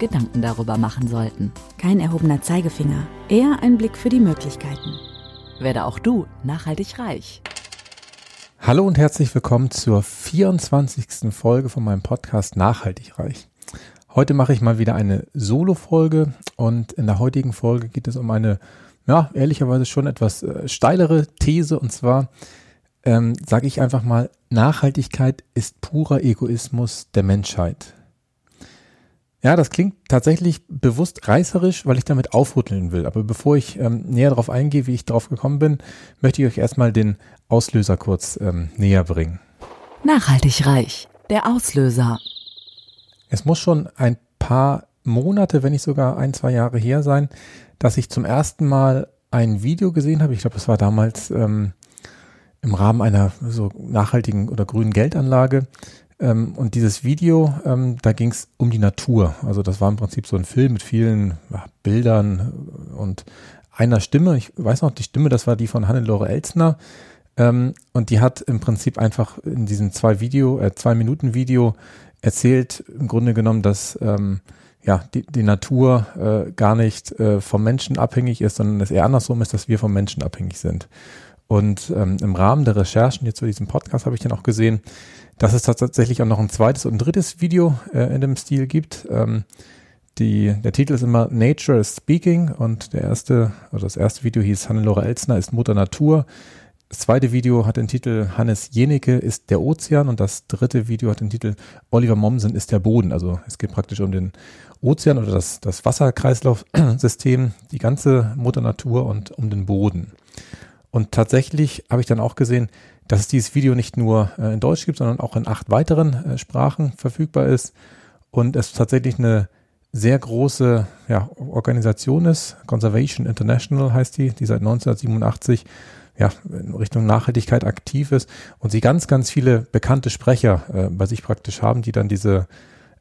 Gedanken darüber machen sollten. Kein erhobener Zeigefinger, eher ein Blick für die Möglichkeiten. Werde auch du nachhaltig reich. Hallo und herzlich willkommen zur 24. Folge von meinem Podcast Nachhaltig reich. Heute mache ich mal wieder eine Solo-Folge und in der heutigen Folge geht es um eine, ja, ehrlicherweise schon etwas äh, steilere These und zwar ähm, sage ich einfach mal, Nachhaltigkeit ist purer Egoismus der Menschheit. Ja, das klingt tatsächlich bewusst reißerisch, weil ich damit aufrütteln will. Aber bevor ich ähm, näher darauf eingehe, wie ich darauf gekommen bin, möchte ich euch erstmal den Auslöser kurz ähm, näher bringen. Nachhaltig reich. Der Auslöser. Es muss schon ein paar Monate, wenn nicht sogar ein, zwei Jahre her sein, dass ich zum ersten Mal ein Video gesehen habe. Ich glaube, das war damals ähm, im Rahmen einer so nachhaltigen oder grünen Geldanlage ähm, und dieses Video, ähm, da ging es um die Natur. Also das war im Prinzip so ein Film mit vielen ja, Bildern und einer Stimme. Ich weiß noch, die Stimme, das war die von Hannelore Elsner. Ähm, und die hat im Prinzip einfach in diesem zwei Video, äh, zwei Minuten Video erzählt, im Grunde genommen, dass ähm, ja, die, die Natur äh, gar nicht äh, vom Menschen abhängig ist, sondern es eher andersrum ist, dass wir vom Menschen abhängig sind. Und ähm, im Rahmen der Recherchen jetzt zu diesem Podcast habe ich dann auch gesehen, dass es tatsächlich auch noch ein zweites und ein drittes Video äh, in dem Stil gibt. Ähm, die, der Titel ist immer Nature is Speaking und der erste, oder das erste Video hieß Hannelore Elsner ist Mutter Natur. Das zweite Video hat den Titel Hannes Jenecke ist der Ozean und das dritte Video hat den Titel Oliver Mommsen ist der Boden. Also es geht praktisch um den Ozean oder das, das Wasserkreislaufsystem, die ganze Mutter Natur und um den Boden. Und tatsächlich habe ich dann auch gesehen, dass es dieses Video nicht nur äh, in Deutsch gibt, sondern auch in acht weiteren äh, Sprachen verfügbar ist und es tatsächlich eine sehr große ja, Organisation ist. Conservation International heißt die, die seit 1987 ja, in Richtung Nachhaltigkeit aktiv ist und sie ganz, ganz viele bekannte Sprecher äh, bei sich praktisch haben, die dann diese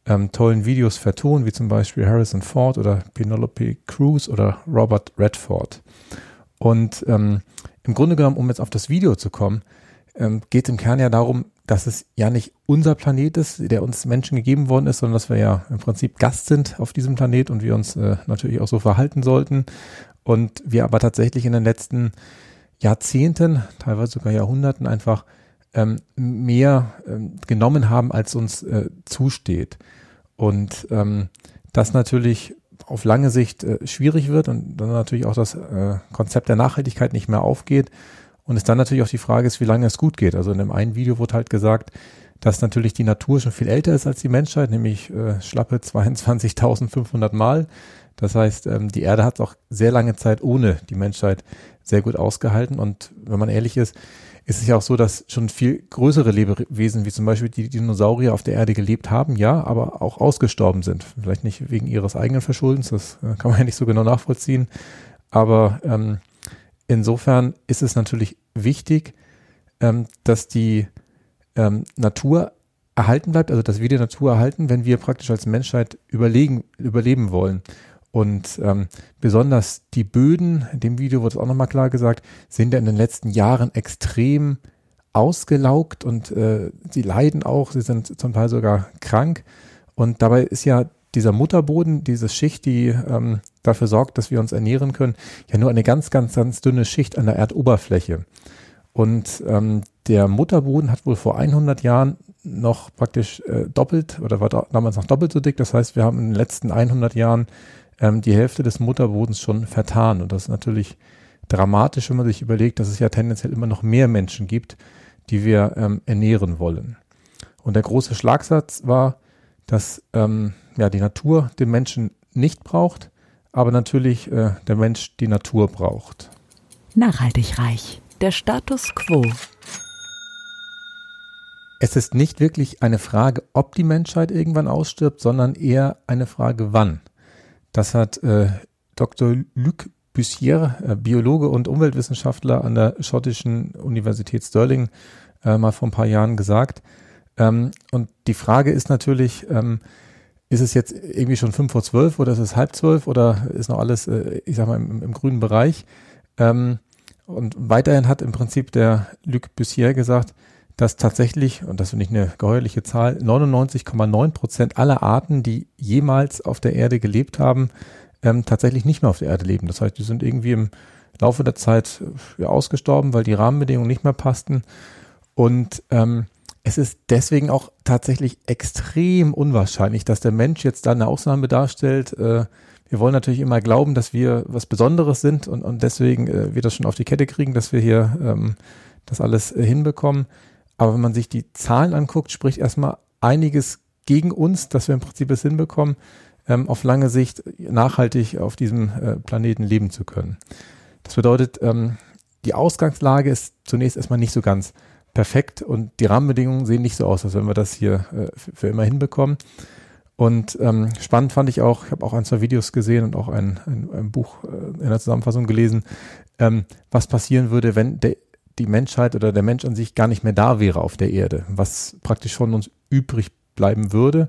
ähm, tollen Videos vertonen, wie zum Beispiel Harrison Ford oder Penelope Cruz oder Robert Redford. Und ähm, im Grunde genommen, um jetzt auf das Video zu kommen, ähm, geht es im Kern ja darum, dass es ja nicht unser Planet ist, der uns Menschen gegeben worden ist, sondern dass wir ja im Prinzip Gast sind auf diesem Planet und wir uns äh, natürlich auch so verhalten sollten. Und wir aber tatsächlich in den letzten Jahrzehnten, teilweise sogar Jahrhunderten einfach ähm, mehr ähm, genommen haben, als uns äh, zusteht. Und ähm, das natürlich auf lange Sicht äh, schwierig wird und dann natürlich auch das äh, Konzept der Nachhaltigkeit nicht mehr aufgeht und es dann natürlich auch die Frage ist, wie lange es gut geht. Also in dem einen Video wurde halt gesagt, dass natürlich die Natur schon viel älter ist als die Menschheit, nämlich äh, schlappe 22.500 Mal. Das heißt, ähm, die Erde hat auch sehr lange Zeit ohne die Menschheit sehr gut ausgehalten. Und wenn man ehrlich ist, ist es ja auch so, dass schon viel größere Lebewesen, wie zum Beispiel die Dinosaurier auf der Erde gelebt haben, ja, aber auch ausgestorben sind. Vielleicht nicht wegen ihres eigenen Verschuldens, das äh, kann man ja nicht so genau nachvollziehen. Aber ähm, insofern ist es natürlich wichtig, ähm, dass die ähm, Natur erhalten bleibt, also dass wir die Natur erhalten, wenn wir praktisch als Menschheit überlegen, überleben wollen. Und ähm, besonders die Böden, in dem Video wurde es auch nochmal klar gesagt, sind ja in den letzten Jahren extrem ausgelaugt und äh, sie leiden auch, sie sind zum Teil sogar krank. Und dabei ist ja dieser Mutterboden, diese Schicht, die ähm, dafür sorgt, dass wir uns ernähren können, ja nur eine ganz, ganz, ganz dünne Schicht an der Erdoberfläche. Und ähm, der Mutterboden hat wohl vor 100 Jahren noch praktisch äh, doppelt oder war damals noch doppelt so dick. Das heißt, wir haben in den letzten 100 Jahren ähm, die Hälfte des Mutterbodens schon vertan. Und das ist natürlich dramatisch, wenn man sich überlegt, dass es ja tendenziell immer noch mehr Menschen gibt, die wir ähm, ernähren wollen. Und der große Schlagsatz war, dass ähm, ja, die Natur den Menschen nicht braucht, aber natürlich äh, der Mensch die Natur braucht. Nachhaltig reich. Der Status quo. Es ist nicht wirklich eine Frage, ob die Menschheit irgendwann ausstirbt, sondern eher eine Frage, wann. Das hat äh, Dr. Luc Bussier, äh, Biologe und Umweltwissenschaftler an der schottischen Universität Stirling, äh, mal vor ein paar Jahren gesagt. Ähm, und die Frage ist natürlich, ähm, ist es jetzt irgendwie schon fünf vor zwölf oder ist es halb zwölf oder ist noch alles, äh, ich sag mal, im, im grünen Bereich? Ähm, und weiterhin hat im Prinzip der Luc Bussier gesagt, dass tatsächlich, und das finde ich eine geheuerliche Zahl, 99,9 Prozent aller Arten, die jemals auf der Erde gelebt haben, ähm, tatsächlich nicht mehr auf der Erde leben. Das heißt, die sind irgendwie im Laufe der Zeit ja, ausgestorben, weil die Rahmenbedingungen nicht mehr passten. Und ähm, es ist deswegen auch tatsächlich extrem unwahrscheinlich, dass der Mensch jetzt da eine Ausnahme darstellt. Äh, wir wollen natürlich immer glauben, dass wir was Besonderes sind und, und deswegen äh, wir das schon auf die Kette kriegen, dass wir hier ähm, das alles äh, hinbekommen. Aber wenn man sich die Zahlen anguckt, spricht erstmal einiges gegen uns, dass wir im Prinzip es hinbekommen, ähm, auf lange Sicht nachhaltig auf diesem äh, Planeten leben zu können. Das bedeutet, ähm, die Ausgangslage ist zunächst erstmal nicht so ganz perfekt und die Rahmenbedingungen sehen nicht so aus, als wenn wir das hier äh, für immer hinbekommen. Und ähm, spannend fand ich auch, ich habe auch ein, zwei Videos gesehen und auch ein, ein, ein Buch äh, in der Zusammenfassung gelesen, ähm, was passieren würde, wenn der, die Menschheit oder der Mensch an sich gar nicht mehr da wäre auf der Erde, was praktisch von uns übrig bleiben würde.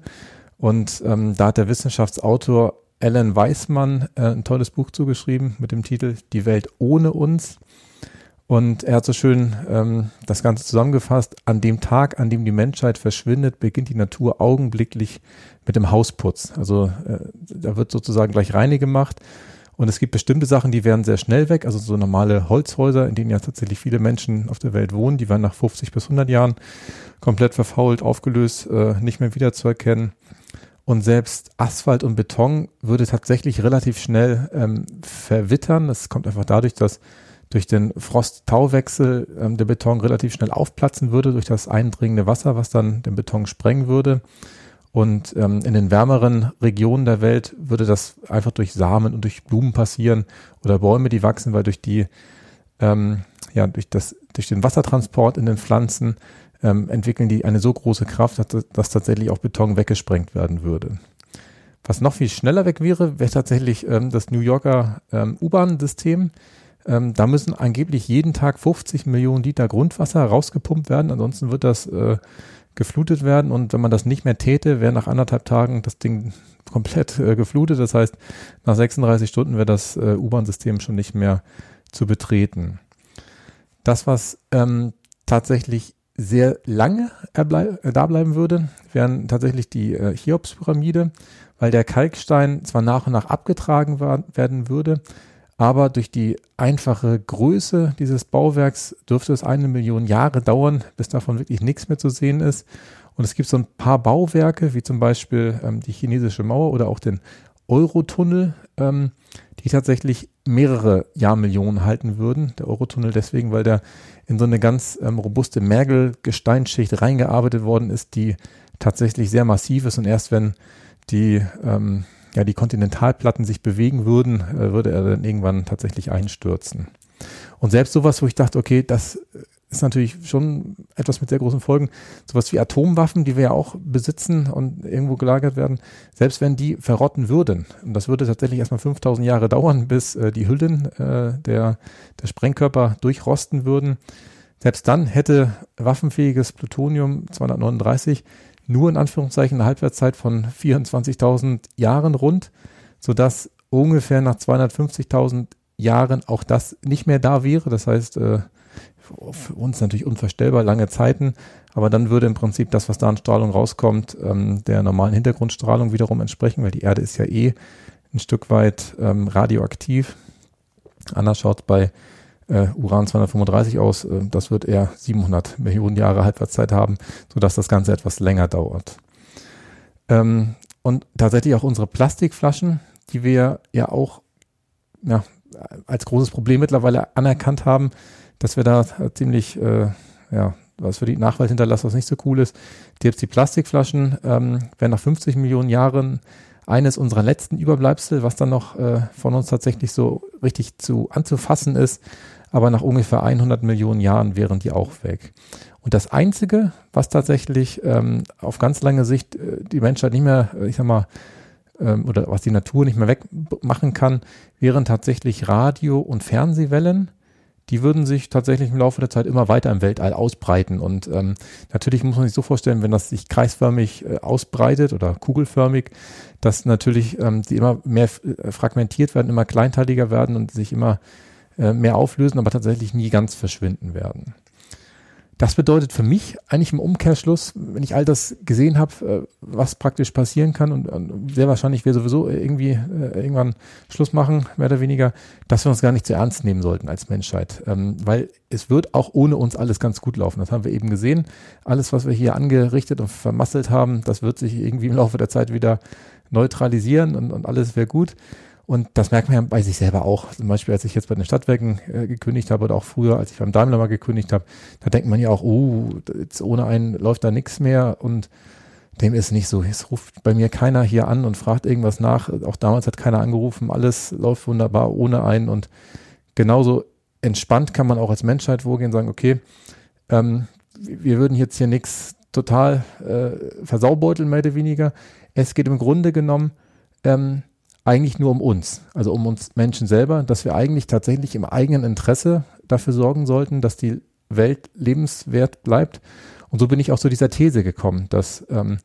Und ähm, da hat der Wissenschaftsautor Alan Weismann äh, ein tolles Buch zugeschrieben mit dem Titel Die Welt ohne uns. Und er hat so schön ähm, das Ganze zusammengefasst. An dem Tag, an dem die Menschheit verschwindet, beginnt die Natur augenblicklich mit dem Hausputz. Also äh, da wird sozusagen gleich reine gemacht. Und es gibt bestimmte Sachen, die werden sehr schnell weg. Also so normale Holzhäuser, in denen ja tatsächlich viele Menschen auf der Welt wohnen, die werden nach 50 bis 100 Jahren komplett verfault, aufgelöst, äh, nicht mehr wiederzuerkennen. Und selbst Asphalt und Beton würde tatsächlich relativ schnell ähm, verwittern. Das kommt einfach dadurch, dass durch den Frost-Tauwechsel ähm, der Beton relativ schnell aufplatzen würde durch das eindringende Wasser, was dann den Beton sprengen würde. Und ähm, in den wärmeren Regionen der Welt würde das einfach durch Samen und durch Blumen passieren oder Bäume, die wachsen, weil durch die ähm, ja durch das durch den Wassertransport in den Pflanzen ähm, entwickeln die eine so große Kraft, dass, dass tatsächlich auch Beton weggesprengt werden würde. Was noch viel schneller weg wäre, wäre tatsächlich ähm, das New Yorker ähm, U-Bahn-System. Ähm, da müssen angeblich jeden Tag 50 Millionen Liter Grundwasser rausgepumpt werden, ansonsten wird das äh, geflutet werden und wenn man das nicht mehr täte, wäre nach anderthalb Tagen das Ding komplett äh, geflutet. Das heißt, nach 36 Stunden wäre das äh, U-Bahn-System schon nicht mehr zu betreten. Das, was ähm, tatsächlich sehr lange äh, da bleiben würde, wären tatsächlich die äh, Cheops-Pyramide, weil der Kalkstein zwar nach und nach abgetragen werden würde, aber durch die einfache Größe dieses Bauwerks dürfte es eine Million Jahre dauern, bis davon wirklich nichts mehr zu sehen ist. Und es gibt so ein paar Bauwerke, wie zum Beispiel ähm, die chinesische Mauer oder auch den Eurotunnel, ähm, die tatsächlich mehrere Jahrmillionen halten würden. Der Eurotunnel deswegen, weil der in so eine ganz ähm, robuste Mergelgesteinsschicht reingearbeitet worden ist, die tatsächlich sehr massiv ist und erst wenn die ähm, ja, die Kontinentalplatten sich bewegen würden, äh, würde er dann irgendwann tatsächlich einstürzen. Und selbst sowas, wo ich dachte, okay, das ist natürlich schon etwas mit sehr großen Folgen. Sowas wie Atomwaffen, die wir ja auch besitzen und irgendwo gelagert werden, selbst wenn die verrotten würden, und das würde tatsächlich erstmal 5000 Jahre dauern, bis äh, die Hüllen äh, der, der Sprengkörper durchrosten würden, selbst dann hätte waffenfähiges Plutonium 239 nur in Anführungszeichen eine Halbwertszeit von 24.000 Jahren rund, sodass ungefähr nach 250.000 Jahren auch das nicht mehr da wäre. Das heißt, äh, für uns natürlich unvorstellbar lange Zeiten, aber dann würde im Prinzip das, was da an Strahlung rauskommt, ähm, der normalen Hintergrundstrahlung wiederum entsprechen, weil die Erde ist ja eh ein Stück weit ähm, radioaktiv. Anders schaut bei äh, Uran 235 aus. Äh, das wird eher 700 Millionen Jahre Halbwertszeit haben, sodass das Ganze etwas länger dauert. Ähm, und tatsächlich auch unsere Plastikflaschen, die wir ja auch ja, als großes Problem mittlerweile anerkannt haben, dass wir da ziemlich, äh, ja, was für die Nachwelt hinterlassen, was nicht so cool ist. Selbst die Plastikflaschen ähm, werden nach 50 Millionen Jahren eines unserer letzten Überbleibsel, was dann noch äh, von uns tatsächlich so richtig zu anzufassen ist aber nach ungefähr 100 Millionen Jahren wären die auch weg. Und das Einzige, was tatsächlich ähm, auf ganz lange Sicht äh, die Menschheit nicht mehr, äh, ich sag mal, ähm, oder was die Natur nicht mehr wegmachen kann, wären tatsächlich Radio- und Fernsehwellen. Die würden sich tatsächlich im Laufe der Zeit immer weiter im Weltall ausbreiten. Und ähm, natürlich muss man sich so vorstellen, wenn das sich kreisförmig äh, ausbreitet oder kugelförmig, dass natürlich ähm, die immer mehr äh, fragmentiert werden, immer kleinteiliger werden und sich immer äh, mehr auflösen, aber tatsächlich nie ganz verschwinden werden. Das bedeutet für mich eigentlich im Umkehrschluss, wenn ich all das gesehen habe, äh, was praktisch passieren kann und, sehr wahrscheinlich wir sowieso irgendwie äh, irgendwann Schluss machen, mehr oder weniger, dass wir uns gar nicht zu ernst nehmen sollten als Menschheit. Ähm, weil es wird auch ohne uns alles ganz gut laufen. Das haben wir eben gesehen. Alles, was wir hier angerichtet und vermasselt haben, das wird sich irgendwie im Laufe der Zeit wieder neutralisieren und, und alles wäre gut. Und das merkt man ja bei sich selber auch. Zum Beispiel, als ich jetzt bei den Stadtwerken äh, gekündigt habe oder auch früher, als ich beim Daimler mal gekündigt habe, da denkt man ja auch, oh, jetzt ohne einen läuft da nichts mehr und dem ist nicht so. Es ruft bei mir keiner hier an und fragt irgendwas nach. Auch damals hat keiner angerufen. Alles läuft wunderbar ohne einen und genauso entspannt kann man auch als Menschheit vorgehen sagen, okay, ähm, wir würden jetzt hier nichts total äh, versaubeuteln, mehr oder weniger. Es geht im Grunde genommen ähm, eigentlich nur um uns, also um uns Menschen selber, dass wir eigentlich tatsächlich im eigenen Interesse dafür sorgen sollten, dass die Welt lebenswert bleibt. Und so bin ich auch zu dieser These gekommen, dass ähm,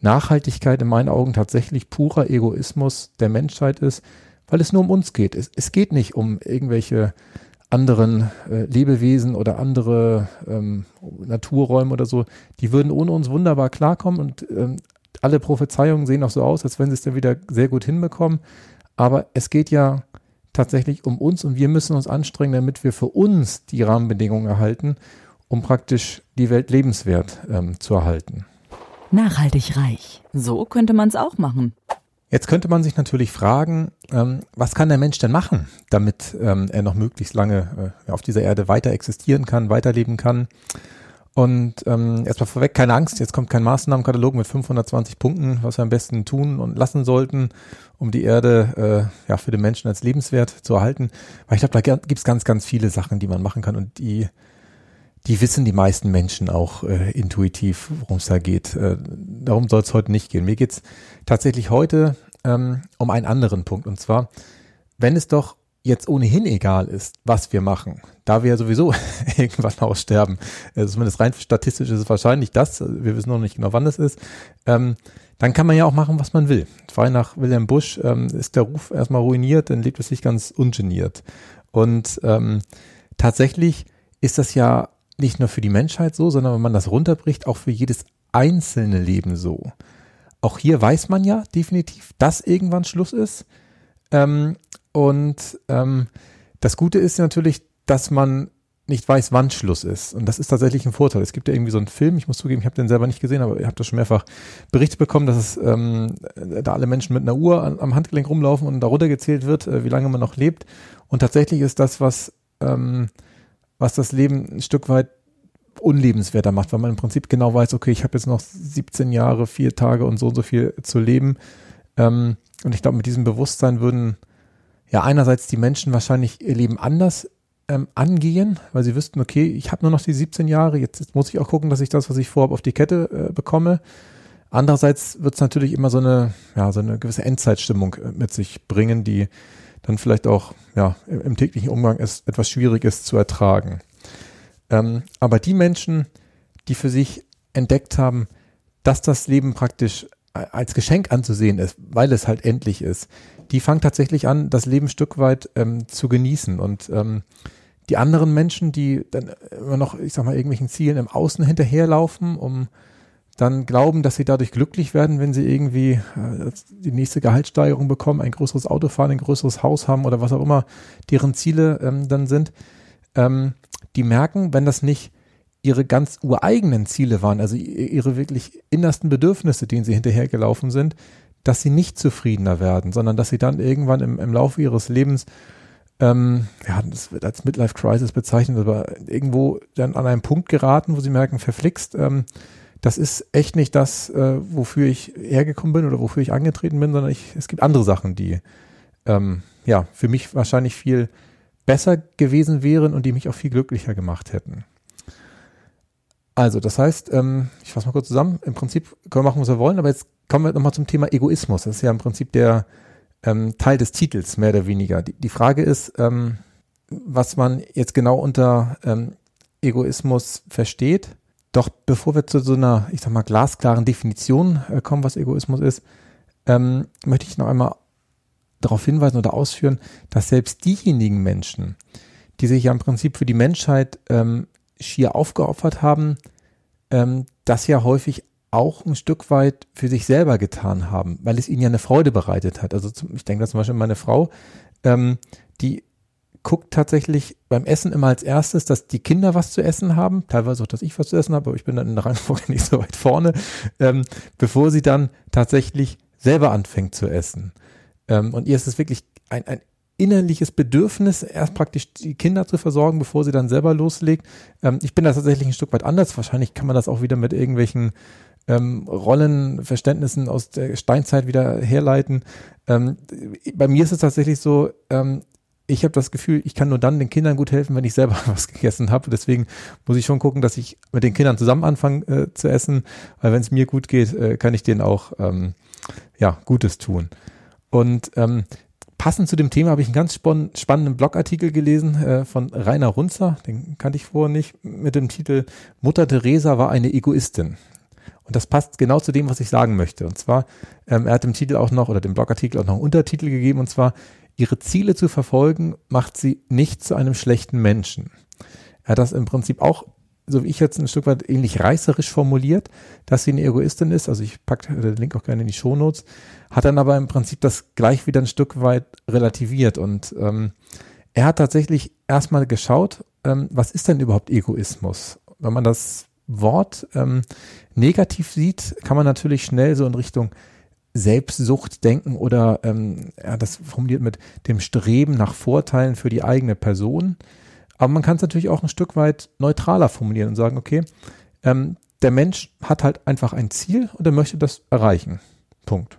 Nachhaltigkeit in meinen Augen tatsächlich purer Egoismus der Menschheit ist, weil es nur um uns geht. Es, es geht nicht um irgendwelche anderen äh, Lebewesen oder andere ähm, Naturräume oder so. Die würden ohne uns wunderbar klarkommen und ähm, alle Prophezeiungen sehen auch so aus, als wenn sie es dann wieder sehr gut hinbekommen. Aber es geht ja tatsächlich um uns und wir müssen uns anstrengen, damit wir für uns die Rahmenbedingungen erhalten, um praktisch die Welt lebenswert ähm, zu erhalten. Nachhaltig reich. So könnte man es auch machen. Jetzt könnte man sich natürlich fragen, ähm, was kann der Mensch denn machen, damit ähm, er noch möglichst lange äh, auf dieser Erde weiter existieren kann, weiterleben kann? Und ähm, erstmal vorweg, keine Angst, jetzt kommt kein Maßnahmenkatalog mit 520 Punkten, was wir am besten tun und lassen sollten, um die Erde äh, ja für den Menschen als lebenswert zu erhalten. Weil ich glaube, da gibt's ganz, ganz viele Sachen, die man machen kann und die, die wissen die meisten Menschen auch äh, intuitiv, worum es da geht. Äh, darum soll es heute nicht gehen. Mir geht's tatsächlich heute ähm, um einen anderen Punkt. Und zwar, wenn es doch jetzt ohnehin egal ist, was wir machen, da wir ja sowieso irgendwann aussterben, also zumindest rein statistisch ist es wahrscheinlich das, wir wissen noch nicht genau, wann das ist, ähm, dann kann man ja auch machen, was man will. Frei nach Wilhelm Busch ähm, ist der Ruf erstmal ruiniert, dann lebt es sich ganz ungeniert. Und ähm, tatsächlich ist das ja nicht nur für die Menschheit so, sondern wenn man das runterbricht, auch für jedes einzelne Leben so. Auch hier weiß man ja definitiv, dass irgendwann Schluss ist. Ähm, und ähm, das Gute ist natürlich, dass man nicht weiß, wann Schluss ist. Und das ist tatsächlich ein Vorteil. Es gibt ja irgendwie so einen Film, ich muss zugeben, ich habe den selber nicht gesehen, aber ihr habt das schon mehrfach berichtet bekommen, dass es ähm, da alle Menschen mit einer Uhr an, am Handgelenk rumlaufen und darunter gezählt wird, äh, wie lange man noch lebt. Und tatsächlich ist das, was, ähm, was das Leben ein Stück weit unlebenswerter macht, weil man im Prinzip genau weiß, okay, ich habe jetzt noch 17 Jahre, vier Tage und so und so viel zu leben. Ähm, und ich glaube, mit diesem Bewusstsein würden ja einerseits die Menschen wahrscheinlich ihr Leben anders ähm, angehen, weil sie wüssten, okay, ich habe nur noch die 17 Jahre, jetzt, jetzt, muss ich auch gucken, dass ich das, was ich vorhabe, auf die Kette äh, bekomme. Andererseits wird es natürlich immer so eine, ja, so eine gewisse Endzeitstimmung äh, mit sich bringen, die dann vielleicht auch ja, im, täglichen Umgang ist, etwas schwierig ist zu ertragen. Ähm, aber die Menschen, die für sich entdeckt haben, dass das Leben praktisch äh, als Geschenk anzusehen ist, weil es halt endlich ist, die fangen tatsächlich an, das Leben ein Stück weit ähm, zu genießen. Und ähm, die anderen Menschen, die dann immer noch, ich sag mal, irgendwelchen Zielen im Außen hinterherlaufen, um dann glauben, dass sie dadurch glücklich werden, wenn sie irgendwie äh, die nächste Gehaltssteigerung bekommen, ein größeres Auto fahren, ein größeres Haus haben oder was auch immer deren Ziele ähm, dann sind, ähm, die merken, wenn das nicht ihre ganz ureigenen Ziele waren, also ihre wirklich innersten Bedürfnisse, denen sie hinterhergelaufen sind, dass sie nicht zufriedener werden, sondern dass sie dann irgendwann im, im Laufe ihres Lebens, ähm, ja, das wird als Midlife Crisis bezeichnet, aber irgendwo dann an einen Punkt geraten, wo sie merken, verflixt, ähm, das ist echt nicht das, äh, wofür ich hergekommen bin oder wofür ich angetreten bin, sondern ich, es gibt andere Sachen, die ähm, ja für mich wahrscheinlich viel besser gewesen wären und die mich auch viel glücklicher gemacht hätten. Also, das heißt, ähm, ich fasse mal kurz zusammen, im Prinzip können wir machen, was wir wollen, aber jetzt kommen wir nochmal zum Thema Egoismus. Das ist ja im Prinzip der ähm, Teil des Titels, mehr oder weniger. Die, die Frage ist, ähm, was man jetzt genau unter ähm, Egoismus versteht. Doch bevor wir zu so einer, ich sag mal, glasklaren Definition äh, kommen, was Egoismus ist, ähm, möchte ich noch einmal darauf hinweisen oder ausführen, dass selbst diejenigen Menschen, die sich ja im Prinzip für die Menschheit ähm, schier aufgeopfert haben, ähm, das ja häufig auch ein Stück weit für sich selber getan haben, weil es ihnen ja eine Freude bereitet hat. Also zum, ich denke da zum Beispiel meine Frau, ähm, die guckt tatsächlich beim Essen immer als erstes, dass die Kinder was zu essen haben, teilweise auch, dass ich was zu essen habe, aber ich bin dann in der Reihenfolge nicht so weit vorne, ähm, bevor sie dann tatsächlich selber anfängt zu essen. Ähm, und ihr ist es wirklich ein, ein innerliches Bedürfnis, erst praktisch die Kinder zu versorgen, bevor sie dann selber loslegt. Ähm, ich bin da tatsächlich ein Stück weit anders. Wahrscheinlich kann man das auch wieder mit irgendwelchen ähm, Rollenverständnissen aus der Steinzeit wieder herleiten. Ähm, bei mir ist es tatsächlich so, ähm, ich habe das Gefühl, ich kann nur dann den Kindern gut helfen, wenn ich selber was gegessen habe. Deswegen muss ich schon gucken, dass ich mit den Kindern zusammen anfange äh, zu essen, weil wenn es mir gut geht, äh, kann ich denen auch ähm, ja Gutes tun. Und ähm, passend zu dem Thema habe ich einen ganz spannenden Blogartikel gelesen äh, von Rainer Runzer, den kannte ich vorher nicht, mit dem Titel Mutter Teresa war eine Egoistin. Und das passt genau zu dem, was ich sagen möchte. Und zwar, ähm, er hat dem Titel auch noch oder dem Blogartikel auch noch einen Untertitel gegeben, und zwar ihre Ziele zu verfolgen, macht sie nicht zu einem schlechten Menschen. Er hat das im Prinzip auch, so wie ich jetzt ein Stück weit ähnlich reißerisch formuliert, dass sie eine Egoistin ist. Also ich packe den Link auch gerne in die Shownotes. Hat dann aber im Prinzip das gleich wieder ein Stück weit relativiert. Und ähm, er hat tatsächlich erstmal geschaut, ähm, was ist denn überhaupt Egoismus? Wenn man das Wort ähm, negativ sieht, kann man natürlich schnell so in Richtung Selbstsucht denken oder ähm, ja, das formuliert mit dem Streben nach Vorteilen für die eigene Person. Aber man kann es natürlich auch ein Stück weit neutraler formulieren und sagen, okay, ähm, der Mensch hat halt einfach ein Ziel und er möchte das erreichen. Punkt.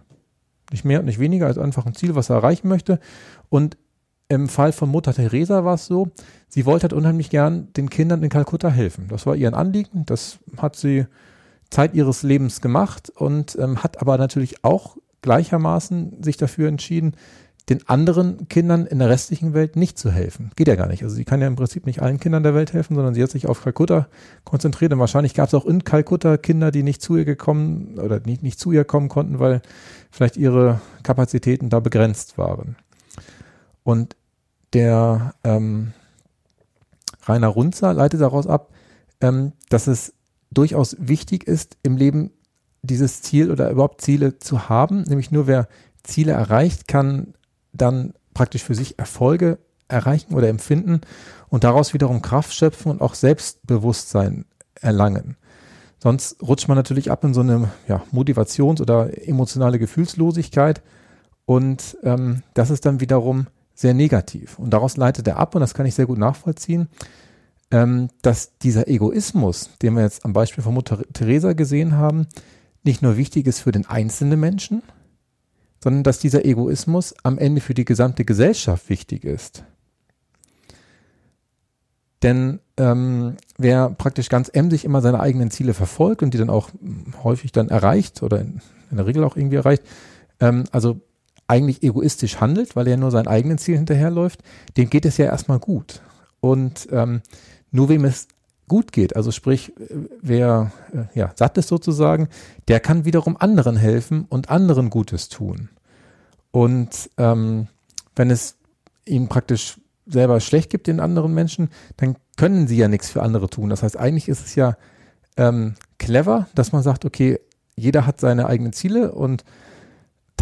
Nicht mehr und nicht weniger als einfach ein Ziel, was er erreichen möchte. Und im Fall von Mutter Teresa war es so, sie wollte halt unheimlich gern den Kindern in Kalkutta helfen. Das war ihr Anliegen, das hat sie Zeit ihres Lebens gemacht und ähm, hat aber natürlich auch gleichermaßen sich dafür entschieden, den anderen Kindern in der restlichen Welt nicht zu helfen. Geht ja gar nicht. Also sie kann ja im Prinzip nicht allen Kindern der Welt helfen, sondern sie hat sich auf Kalkutta konzentriert und wahrscheinlich gab es auch in Kalkutta Kinder, die nicht zu ihr gekommen oder nicht, nicht zu ihr kommen konnten, weil vielleicht ihre Kapazitäten da begrenzt waren. Und der ähm, Rainer Runzer leitet daraus ab, ähm, dass es durchaus wichtig ist, im Leben dieses Ziel oder überhaupt Ziele zu haben. Nämlich nur wer Ziele erreicht, kann dann praktisch für sich Erfolge erreichen oder empfinden und daraus wiederum Kraft schöpfen und auch Selbstbewusstsein erlangen. Sonst rutscht man natürlich ab in so eine ja, Motivations- oder emotionale Gefühlslosigkeit und ähm, das ist dann wiederum sehr negativ. Und daraus leitet er ab, und das kann ich sehr gut nachvollziehen, ähm, dass dieser Egoismus, den wir jetzt am Beispiel von Mutter Teresa gesehen haben, nicht nur wichtig ist für den einzelnen Menschen, sondern dass dieser Egoismus am Ende für die gesamte Gesellschaft wichtig ist. Denn ähm, wer praktisch ganz emsig immer seine eigenen Ziele verfolgt und die dann auch häufig dann erreicht oder in, in der Regel auch irgendwie erreicht, ähm, also eigentlich egoistisch handelt, weil er nur seinen eigenen Ziel hinterherläuft, dem geht es ja erstmal gut. Und ähm, nur wem es gut geht, also sprich, wer äh, ja, satt ist sozusagen, der kann wiederum anderen helfen und anderen Gutes tun. Und ähm, wenn es ihnen praktisch selber schlecht gibt den anderen Menschen, dann können sie ja nichts für andere tun. Das heißt, eigentlich ist es ja ähm, clever, dass man sagt, okay, jeder hat seine eigenen Ziele und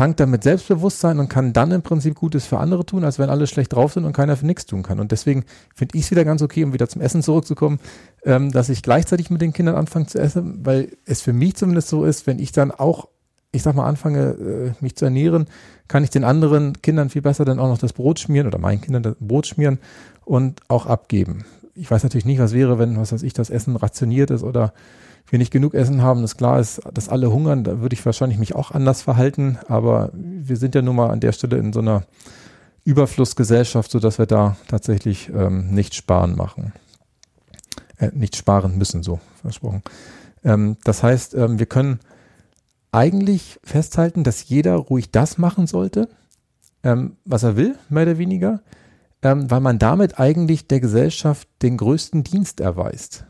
tankt damit Selbstbewusstsein und kann dann im Prinzip Gutes für andere tun, als wenn alle schlecht drauf sind und keiner für nichts tun kann. Und deswegen finde ich es wieder ganz okay, um wieder zum Essen zurückzukommen, ähm, dass ich gleichzeitig mit den Kindern anfange zu essen, weil es für mich zumindest so ist, wenn ich dann auch, ich sag mal, anfange, äh, mich zu ernähren, kann ich den anderen Kindern viel besser dann auch noch das Brot schmieren oder meinen Kindern das Brot schmieren und auch abgeben. Ich weiß natürlich nicht, was wäre, wenn, was weiß ich, das Essen rationiert ist oder wir nicht genug Essen haben, das klar ist, dass alle hungern, da würde ich wahrscheinlich mich auch anders verhalten, aber wir sind ja nun mal an der Stelle in so einer Überflussgesellschaft, sodass wir da tatsächlich ähm, nicht sparen machen. Äh, nicht sparen müssen, so versprochen. Ähm, das heißt, ähm, wir können eigentlich festhalten, dass jeder ruhig das machen sollte, ähm, was er will, mehr oder weniger, ähm, weil man damit eigentlich der Gesellschaft den größten Dienst erweist.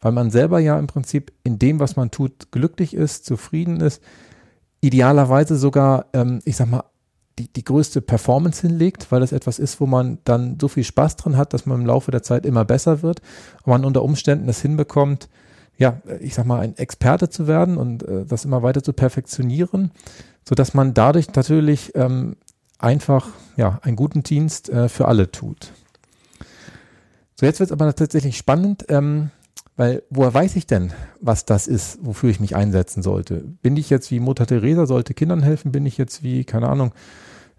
Weil man selber ja im Prinzip in dem, was man tut, glücklich ist, zufrieden ist, idealerweise sogar, ähm, ich sag mal, die, die größte Performance hinlegt, weil das etwas ist, wo man dann so viel Spaß drin hat, dass man im Laufe der Zeit immer besser wird und man unter Umständen es hinbekommt, ja, ich sag mal, ein Experte zu werden und äh, das immer weiter zu perfektionieren, so dass man dadurch natürlich ähm, einfach ja einen guten Dienst äh, für alle tut. So, jetzt wird es aber tatsächlich spannend, ähm, weil woher weiß ich denn, was das ist, wofür ich mich einsetzen sollte? Bin ich jetzt wie Mutter Teresa, sollte Kindern helfen? Bin ich jetzt wie, keine Ahnung,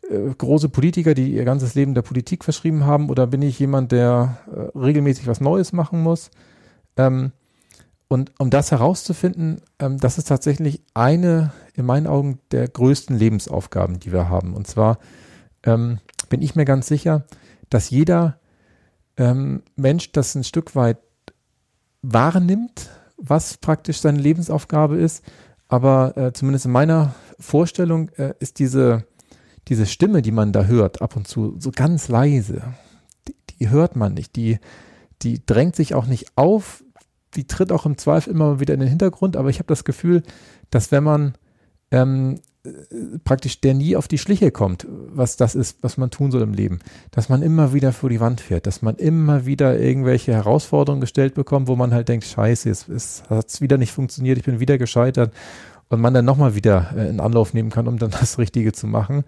äh, große Politiker, die ihr ganzes Leben der Politik verschrieben haben? Oder bin ich jemand, der äh, regelmäßig was Neues machen muss? Ähm, und um das herauszufinden, ähm, das ist tatsächlich eine, in meinen Augen, der größten Lebensaufgaben, die wir haben. Und zwar ähm, bin ich mir ganz sicher, dass jeder ähm, Mensch das ein Stück weit wahrnimmt, was praktisch seine Lebensaufgabe ist. Aber äh, zumindest in meiner Vorstellung äh, ist diese, diese Stimme, die man da hört, ab und zu so ganz leise. Die, die hört man nicht. Die, die drängt sich auch nicht auf. Die tritt auch im Zweifel immer wieder in den Hintergrund. Aber ich habe das Gefühl, dass wenn man ähm, praktisch der nie auf die Schliche kommt, was das ist, was man tun soll im Leben. Dass man immer wieder vor die Wand fährt, dass man immer wieder irgendwelche Herausforderungen gestellt bekommt, wo man halt denkt, scheiße, es, es hat wieder nicht funktioniert, ich bin wieder gescheitert und man dann nochmal wieder äh, in Anlauf nehmen kann, um dann das Richtige zu machen.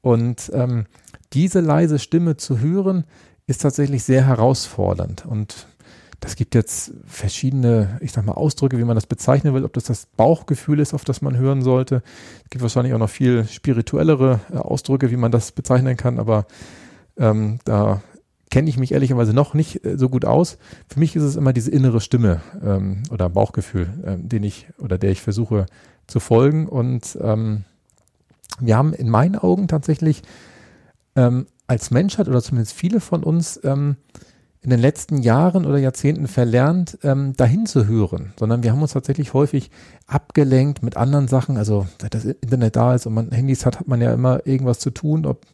Und ähm, diese leise Stimme zu hören, ist tatsächlich sehr herausfordernd. Und das gibt jetzt verschiedene, ich sag mal, Ausdrücke, wie man das bezeichnen will, ob das das Bauchgefühl ist, auf das man hören sollte. Es gibt wahrscheinlich auch noch viel spirituellere äh, Ausdrücke, wie man das bezeichnen kann, aber ähm, da kenne ich mich ehrlicherweise noch nicht äh, so gut aus. Für mich ist es immer diese innere Stimme ähm, oder Bauchgefühl, ähm, den ich oder der ich versuche zu folgen. Und ähm, wir haben in meinen Augen tatsächlich ähm, als Menschheit oder zumindest viele von uns ähm, in den letzten Jahren oder Jahrzehnten verlernt, ähm, dahin zu hören, sondern wir haben uns tatsächlich häufig abgelenkt mit anderen Sachen. Also, seit das Internet da ist und man Handys hat, hat man ja immer irgendwas zu tun, ob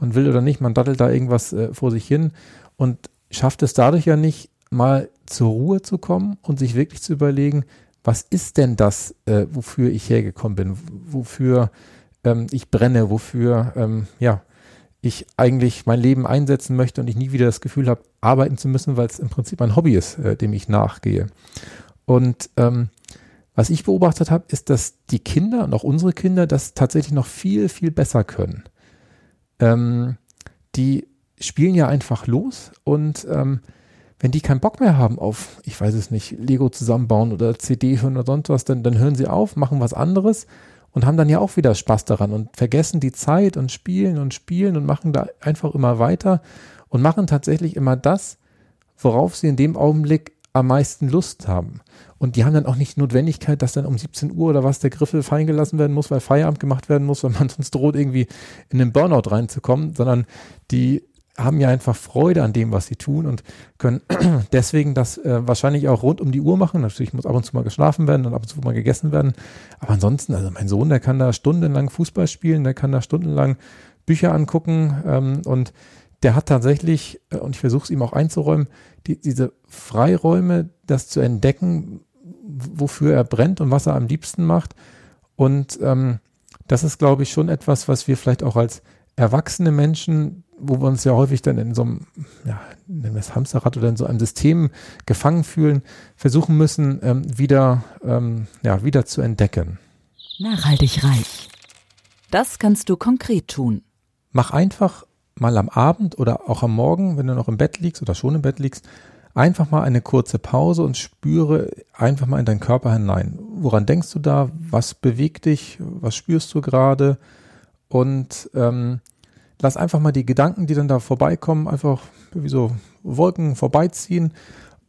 man will oder nicht. Man dattelt da irgendwas äh, vor sich hin und schafft es dadurch ja nicht, mal zur Ruhe zu kommen und sich wirklich zu überlegen, was ist denn das, äh, wofür ich hergekommen bin, wofür ähm, ich brenne, wofür, ähm, ja, ich eigentlich mein Leben einsetzen möchte und ich nie wieder das Gefühl habe, arbeiten zu müssen, weil es im Prinzip ein Hobby ist, äh, dem ich nachgehe. Und ähm, was ich beobachtet habe, ist, dass die Kinder und auch unsere Kinder das tatsächlich noch viel, viel besser können. Ähm, die spielen ja einfach los und ähm, wenn die keinen Bock mehr haben auf, ich weiß es nicht, Lego zusammenbauen oder CD hören oder sonst was, dann, dann hören sie auf, machen was anderes und haben dann ja auch wieder Spaß daran und vergessen die Zeit und spielen und spielen und machen da einfach immer weiter und machen tatsächlich immer das, worauf sie in dem Augenblick am meisten Lust haben. Und die haben dann auch nicht Notwendigkeit, dass dann um 17 Uhr oder was der Griffel fallen gelassen werden muss, weil Feierabend gemacht werden muss, weil man sonst droht, irgendwie in den Burnout reinzukommen, sondern die haben ja einfach Freude an dem, was sie tun und können deswegen das äh, wahrscheinlich auch rund um die Uhr machen. Natürlich muss ab und zu mal geschlafen werden und ab und zu mal gegessen werden. Aber ansonsten, also mein Sohn, der kann da stundenlang Fußball spielen, der kann da stundenlang Bücher angucken ähm, und der hat tatsächlich, äh, und ich versuche es ihm auch einzuräumen, die, diese Freiräume, das zu entdecken, wofür er brennt und was er am liebsten macht. Und ähm, das ist, glaube ich, schon etwas, was wir vielleicht auch als erwachsene Menschen wo wir uns ja häufig dann in so einem, ja, nennen wir es Hamsterrad oder in so einem System gefangen fühlen, versuchen müssen, ähm, wieder, ähm, ja, wieder zu entdecken. Nachhaltig reich. Das kannst du konkret tun. Mach einfach mal am Abend oder auch am Morgen, wenn du noch im Bett liegst oder schon im Bett liegst, einfach mal eine kurze Pause und spüre einfach mal in deinen Körper hinein. Woran denkst du da? Was bewegt dich? Was spürst du gerade? Und ähm, lass einfach mal die Gedanken, die dann da vorbeikommen, einfach wie so Wolken vorbeiziehen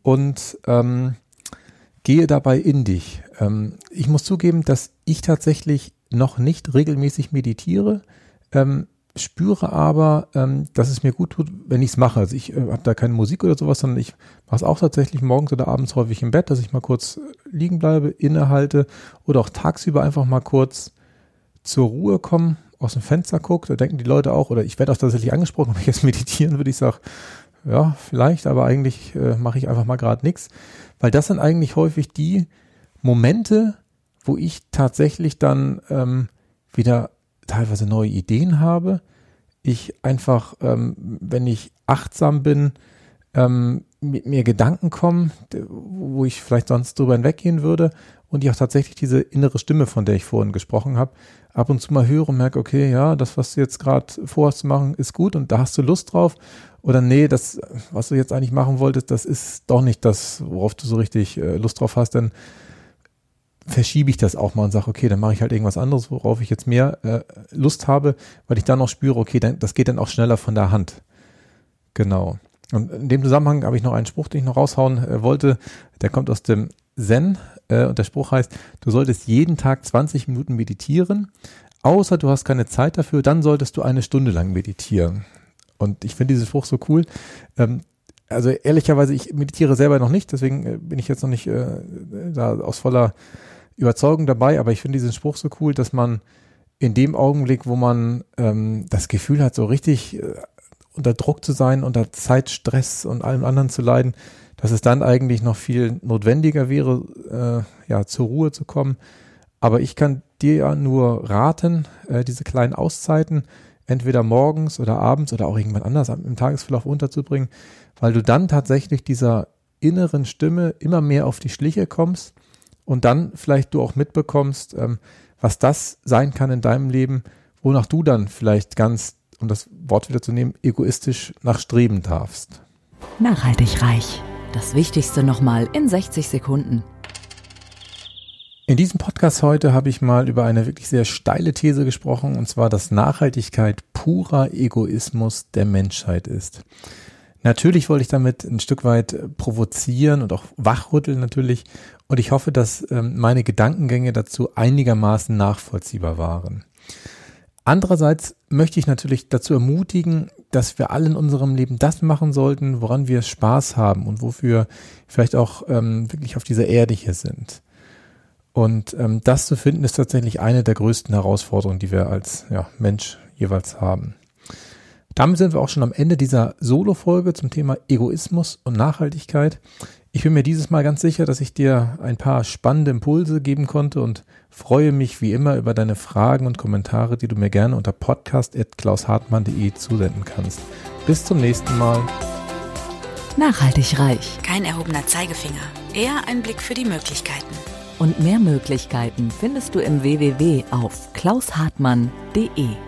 und ähm, gehe dabei in dich. Ähm, ich muss zugeben, dass ich tatsächlich noch nicht regelmäßig meditiere. Ähm, spüre aber, ähm, dass es mir gut tut, wenn ich es mache. Also ich äh, habe da keine Musik oder sowas, sondern ich mache es auch tatsächlich morgens oder abends häufig im Bett, dass ich mal kurz liegen bleibe, innehalte oder auch tagsüber einfach mal kurz zur Ruhe komme, aus dem Fenster gucke. Da denken die Leute auch, oder ich werde auch tatsächlich angesprochen, wenn ich jetzt meditieren würde, ich sage, ja, vielleicht, aber eigentlich äh, mache ich einfach mal gerade nichts. Weil das sind eigentlich häufig die Momente, wo ich tatsächlich dann ähm, wieder teilweise neue Ideen habe. Ich einfach, ähm, wenn ich achtsam bin, ähm, mit mir Gedanken kommen, wo ich vielleicht sonst drüber hinweggehen würde und ich auch tatsächlich diese innere Stimme, von der ich vorhin gesprochen habe, ab und zu mal höre und merke, okay, ja, das, was du jetzt gerade vorhast zu machen, ist gut und da hast du Lust drauf. Oder nee, das, was du jetzt eigentlich machen wolltest, das ist doch nicht das, worauf du so richtig äh, Lust drauf hast, dann verschiebe ich das auch mal und sage, okay, dann mache ich halt irgendwas anderes, worauf ich jetzt mehr äh, Lust habe, weil ich dann auch spüre, okay, dann, das geht dann auch schneller von der Hand. Genau. Und in dem Zusammenhang habe ich noch einen Spruch, den ich noch raushauen äh, wollte. Der kommt aus dem Zen äh, und der Spruch heißt, du solltest jeden Tag 20 Minuten meditieren, außer du hast keine Zeit dafür, dann solltest du eine Stunde lang meditieren. Und ich finde diesen Spruch so cool. Ähm, also ehrlicherweise, ich meditiere selber noch nicht, deswegen äh, bin ich jetzt noch nicht äh, da aus voller Überzeugung dabei, aber ich finde diesen Spruch so cool, dass man in dem Augenblick, wo man ähm, das Gefühl hat, so richtig äh, unter Druck zu sein, unter Zeitstress und allem anderen zu leiden, dass es dann eigentlich noch viel notwendiger wäre, äh, ja, zur Ruhe zu kommen. Aber ich kann dir ja nur raten, äh, diese kleinen Auszeiten entweder morgens oder abends oder auch irgendwann anders im Tagesverlauf unterzubringen, weil du dann tatsächlich dieser inneren Stimme immer mehr auf die Schliche kommst und dann vielleicht du auch mitbekommst, ähm, was das sein kann in deinem Leben, wonach du dann vielleicht ganz, um das Wort wieder zu nehmen, egoistisch nachstreben darfst. Nachhaltig reich. Das Wichtigste nochmal in 60 Sekunden. In diesem Podcast heute habe ich mal über eine wirklich sehr steile These gesprochen, und zwar, dass Nachhaltigkeit purer Egoismus der Menschheit ist. Natürlich wollte ich damit ein Stück weit provozieren und auch wachrütteln natürlich. Und ich hoffe, dass ähm, meine Gedankengänge dazu einigermaßen nachvollziehbar waren. Andererseits möchte ich natürlich dazu ermutigen, dass wir alle in unserem Leben das machen sollten, woran wir Spaß haben und wofür vielleicht auch ähm, wirklich auf dieser Erde hier sind. Und ähm, das zu finden, ist tatsächlich eine der größten Herausforderungen, die wir als ja, Mensch jeweils haben. Damit sind wir auch schon am Ende dieser Solo-Folge zum Thema Egoismus und Nachhaltigkeit. Ich bin mir dieses Mal ganz sicher, dass ich dir ein paar spannende Impulse geben konnte und freue mich wie immer über deine Fragen und Kommentare, die du mir gerne unter podcast.klaushartmann.de zusenden kannst. Bis zum nächsten Mal. Nachhaltig reich. Kein erhobener Zeigefinger, eher ein Blick für die Möglichkeiten. Und mehr Möglichkeiten findest du im www auf klaushartmann.de.